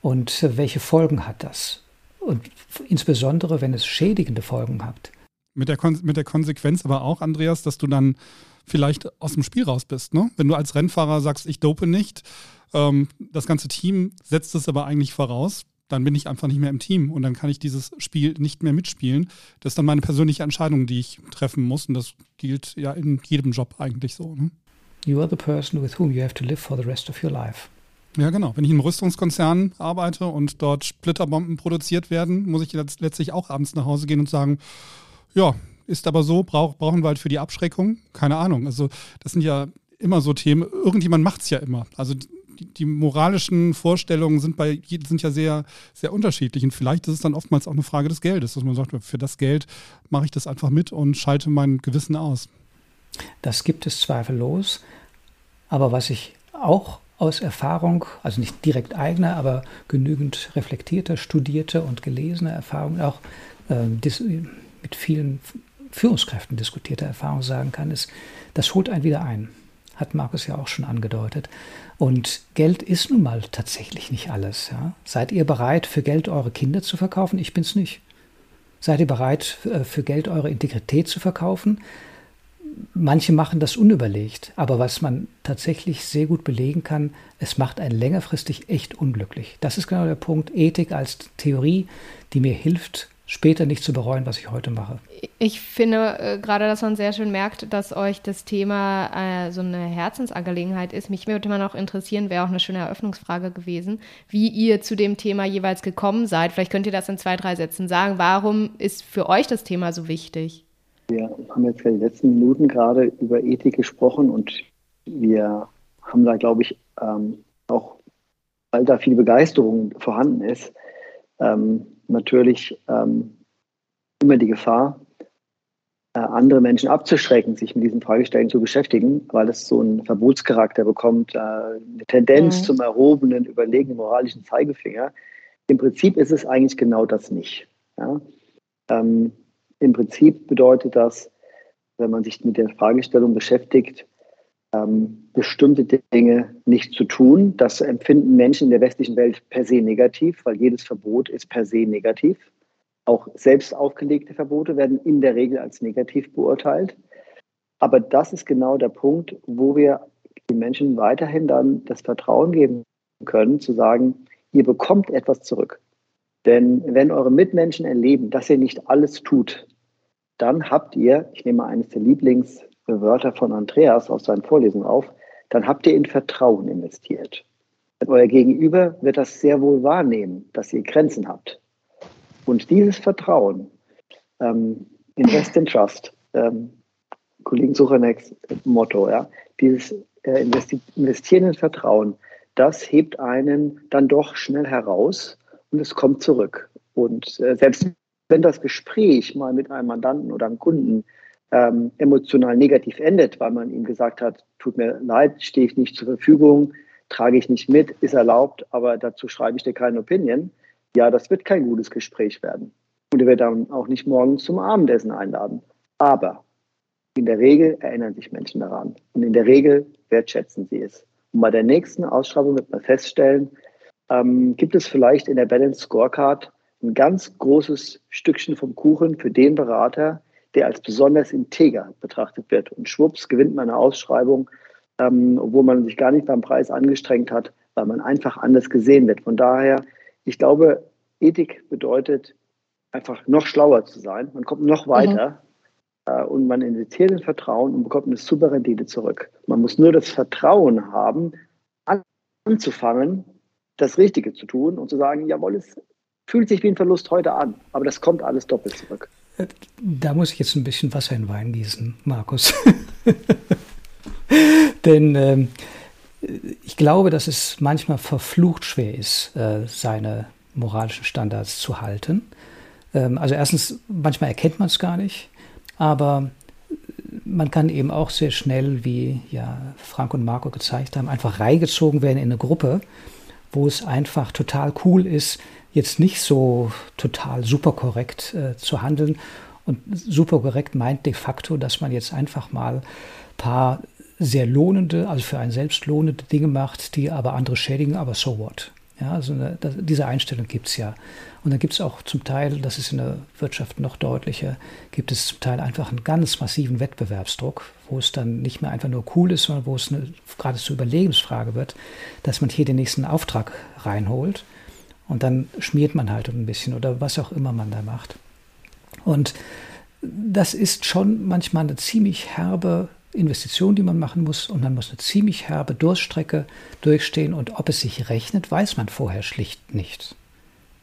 Und äh, welche Folgen hat das? Und insbesondere, wenn es schädigende Folgen hat. Mit der, Kon mit der Konsequenz aber auch, Andreas, dass du dann vielleicht aus dem Spiel raus bist. Ne? Wenn du als Rennfahrer sagst, ich dope nicht, ähm, das ganze Team setzt es aber eigentlich voraus, dann bin ich einfach nicht mehr im Team und dann kann ich dieses Spiel nicht mehr mitspielen. Das ist dann meine persönliche Entscheidung, die ich treffen muss und das gilt ja in jedem Job eigentlich so. Ne? You are the person with whom you have to live for the rest of your life. Ja, genau. Wenn ich in einem Rüstungskonzern arbeite und dort Splitterbomben produziert werden, muss ich letztlich auch abends nach Hause gehen und sagen, ja, ist aber so, brauch, brauchen wir halt für die Abschreckung? Keine Ahnung. Also das sind ja immer so Themen. Irgendjemand macht es ja immer. Also die, die, moralischen Vorstellungen sind bei sind ja sehr, sehr unterschiedlich. Und vielleicht ist es dann oftmals auch eine Frage des Geldes, dass man sagt, für das Geld mache ich das einfach mit und schalte mein Gewissen aus. Das gibt es zweifellos. Aber was ich auch aus Erfahrung, also nicht direkt eigene, aber genügend reflektierte, studierte und gelesene Erfahrung, auch äh, mit vielen Führungskräften diskutierte Erfahrung sagen kann, ist, das holt einen wieder ein. Hat Markus ja auch schon angedeutet. Und Geld ist nun mal tatsächlich nicht alles. Ja? Seid ihr bereit, für Geld eure Kinder zu verkaufen? Ich bin's nicht. Seid ihr bereit, äh, für Geld eure Integrität zu verkaufen? Manche machen das unüberlegt, aber was man tatsächlich sehr gut belegen kann, es macht einen längerfristig echt unglücklich. Das ist genau der Punkt. Ethik als Theorie, die mir hilft, später nicht zu bereuen, was ich heute mache. Ich finde äh, gerade, dass man sehr schön merkt, dass euch das Thema äh, so eine Herzensangelegenheit ist. Mich würde immer noch interessieren, wäre auch eine schöne Eröffnungsfrage gewesen, wie ihr zu dem Thema jeweils gekommen seid. Vielleicht könnt ihr das in zwei, drei Sätzen sagen. Warum ist für euch das Thema so wichtig? Wir haben jetzt in den letzten Minuten gerade über Ethik gesprochen und wir haben da, glaube ich, ähm, auch, weil da viel Begeisterung vorhanden ist, ähm, natürlich ähm, immer die Gefahr, äh, andere Menschen abzuschrecken, sich mit diesen Fragestellen zu beschäftigen, weil es so einen Verbotscharakter bekommt, äh, eine Tendenz mhm. zum erhobenen, überlegenen moralischen Zeigefinger. Im Prinzip ist es eigentlich genau das nicht. Ja? Ähm, Im Prinzip bedeutet das, wenn man sich mit der Fragestellung beschäftigt, ähm, bestimmte Dinge nicht zu tun. Das empfinden Menschen in der westlichen Welt per se negativ, weil jedes Verbot ist per se negativ. Auch selbst aufgelegte Verbote werden in der Regel als negativ beurteilt. Aber das ist genau der Punkt, wo wir den Menschen weiterhin dann das Vertrauen geben können, zu sagen, ihr bekommt etwas zurück. Denn wenn eure Mitmenschen erleben, dass ihr nicht alles tut, dann habt ihr, ich nehme eines der Lieblings Wörter von Andreas aus seinen Vorlesungen auf, dann habt ihr in Vertrauen investiert. Euer Gegenüber wird das sehr wohl wahrnehmen, dass ihr Grenzen habt. Und dieses Vertrauen, ähm, Invest in Trust, ähm, Kollegen Suchaneks Motto, ja, dieses äh, Investieren in Vertrauen, das hebt einen dann doch schnell heraus und es kommt zurück. Und äh, selbst wenn das Gespräch mal mit einem Mandanten oder einem Kunden ähm, emotional negativ endet, weil man ihm gesagt hat, tut mir leid, stehe ich nicht zur Verfügung, trage ich nicht mit, ist erlaubt, aber dazu schreibe ich dir keine Opinion. Ja, das wird kein gutes Gespräch werden. Und er wird dann auch nicht morgen zum Abendessen einladen. Aber in der Regel erinnern sich Menschen daran. Und in der Regel wertschätzen sie es. Und bei der nächsten Ausschreibung wird man feststellen, ähm, gibt es vielleicht in der Balance Scorecard ein ganz großes Stückchen vom Kuchen für den Berater, der als besonders integer betrachtet wird. Und schwupps gewinnt man eine Ausschreibung, ähm, obwohl man sich gar nicht beim Preis angestrengt hat, weil man einfach anders gesehen wird. Von daher, ich glaube, Ethik bedeutet einfach noch schlauer zu sein. Man kommt noch weiter mhm. äh, und man investiert in Vertrauen und bekommt eine super Rendite zurück. Man muss nur das Vertrauen haben, anzufangen, das Richtige zu tun und zu sagen, jawohl, es fühlt sich wie ein Verlust heute an, aber das kommt alles doppelt zurück. Da muss ich jetzt ein bisschen Wasser in Wein gießen, Markus. Denn äh, ich glaube, dass es manchmal verflucht schwer ist, äh, seine moralischen Standards zu halten. Ähm, also erstens, manchmal erkennt man es gar nicht, aber man kann eben auch sehr schnell, wie ja Frank und Marco gezeigt haben, einfach reingezogen werden in eine Gruppe, wo es einfach total cool ist, jetzt nicht so total super korrekt äh, zu handeln. Und super korrekt meint de facto, dass man jetzt einfach mal ein paar sehr lohnende, also für einen selbst lohnende Dinge macht, die aber andere schädigen, aber so what. Ja, also eine, das, diese Einstellung gibt es ja. Und dann gibt es auch zum Teil, das ist in der Wirtschaft noch deutlicher, gibt es zum Teil einfach einen ganz massiven Wettbewerbsdruck, wo es dann nicht mehr einfach nur cool ist, sondern wo es eine geradezu Überlebensfrage wird, dass man hier den nächsten Auftrag reinholt und dann schmiert man halt ein bisschen oder was auch immer man da macht. Und das ist schon manchmal eine ziemlich herbe Investition, die man machen muss und man muss eine ziemlich herbe Durststrecke durchstehen und ob es sich rechnet, weiß man vorher schlicht nicht.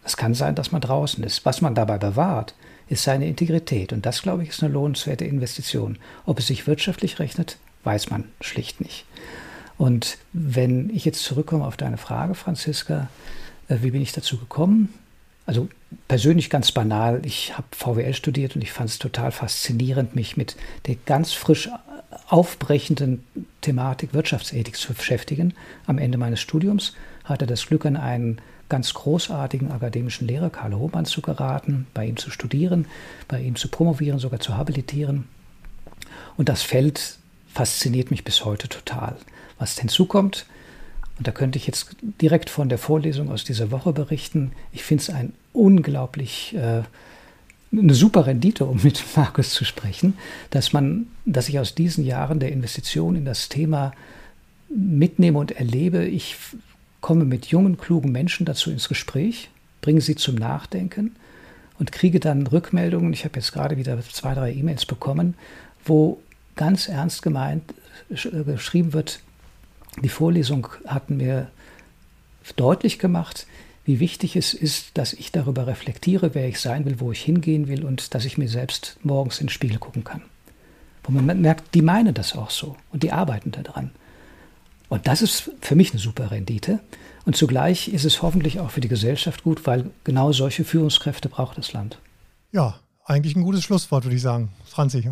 Es kann sein, dass man draußen ist. Was man dabei bewahrt, ist seine Integrität und das, glaube ich, ist eine lohnenswerte Investition. Ob es sich wirtschaftlich rechnet, weiß man schlicht nicht. Und wenn ich jetzt zurückkomme auf deine Frage, Franziska, äh, wie bin ich dazu gekommen? Also persönlich ganz banal, ich habe VWL studiert und ich fand es total faszinierend, mich mit der ganz frisch aufbrechenden Thematik Wirtschaftsethik zu beschäftigen. Am Ende meines Studiums hatte das Glück, an einen ganz großartigen akademischen Lehrer, Karl Hohmann, zu geraten, bei ihm zu studieren, bei ihm zu promovieren, sogar zu habilitieren. Und das Feld fasziniert mich bis heute total. Was hinzukommt, und da könnte ich jetzt direkt von der Vorlesung aus dieser Woche berichten, ich finde es ein unglaublich äh, eine super Rendite, um mit Markus zu sprechen, dass man, dass ich aus diesen Jahren der Investition in das Thema mitnehme und erlebe. Ich komme mit jungen, klugen Menschen dazu ins Gespräch, bringe sie zum Nachdenken und kriege dann Rückmeldungen. Ich habe jetzt gerade wieder zwei, drei E-Mails bekommen, wo ganz ernst gemeint äh, geschrieben wird, die Vorlesung hat mir deutlich gemacht, wie wichtig es ist, dass ich darüber reflektiere, wer ich sein will, wo ich hingehen will und dass ich mir selbst morgens in den Spiegel gucken kann. Wo man merkt, die meinen das auch so und die arbeiten daran. Und das ist für mich eine super Rendite. Und zugleich ist es hoffentlich auch für die Gesellschaft gut, weil genau solche Führungskräfte braucht das Land. Ja, eigentlich ein gutes Schlusswort, würde ich sagen. Franzi.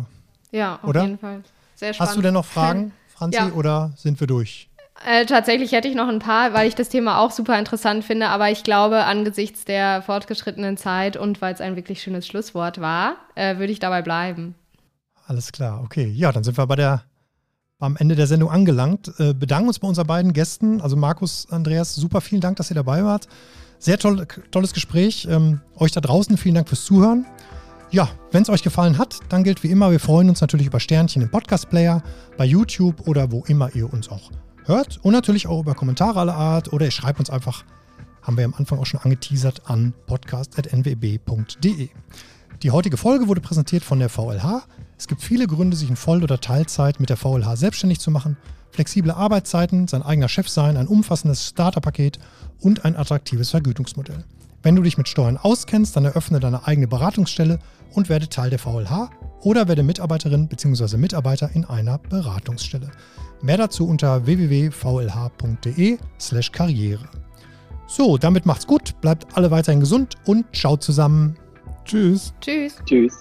Ja, auf oder? jeden Fall. Sehr spannend. Hast du denn noch Fragen, Franzi, Ja. oder sind wir durch? Äh, tatsächlich hätte ich noch ein paar, weil ich das Thema auch super interessant finde, aber ich glaube, angesichts der fortgeschrittenen Zeit und weil es ein wirklich schönes Schlusswort war, äh, würde ich dabei bleiben. Alles klar, okay. Ja, dann sind wir bei der, am Ende der Sendung angelangt. Äh, bedanken uns bei unseren beiden Gästen, also Markus, Andreas, super vielen Dank, dass ihr dabei wart. Sehr toll, tolles Gespräch. Ähm, euch da draußen vielen Dank fürs Zuhören. Ja, wenn es euch gefallen hat, dann gilt wie immer, wir freuen uns natürlich über Sternchen im Podcast-Player, bei YouTube oder wo immer ihr uns auch hört. Und natürlich auch über Kommentare aller Art oder ihr schreibt uns einfach, haben wir am Anfang auch schon angeteasert, an podcast.nwb.de. Die heutige Folge wurde präsentiert von der VLH. Es gibt viele Gründe, sich in Voll- oder Teilzeit mit der VLH selbstständig zu machen. Flexible Arbeitszeiten, sein eigener Chef sein, ein umfassendes Starterpaket und ein attraktives Vergütungsmodell. Wenn du dich mit Steuern auskennst, dann eröffne deine eigene Beratungsstelle und werde Teil der VLH oder werde Mitarbeiterin bzw. Mitarbeiter in einer Beratungsstelle. Mehr dazu unter www.vlh.de/slash Karriere. So, damit macht's gut, bleibt alle weiterhin gesund und ciao zusammen. Tschüss. Tschüss. Tschüss.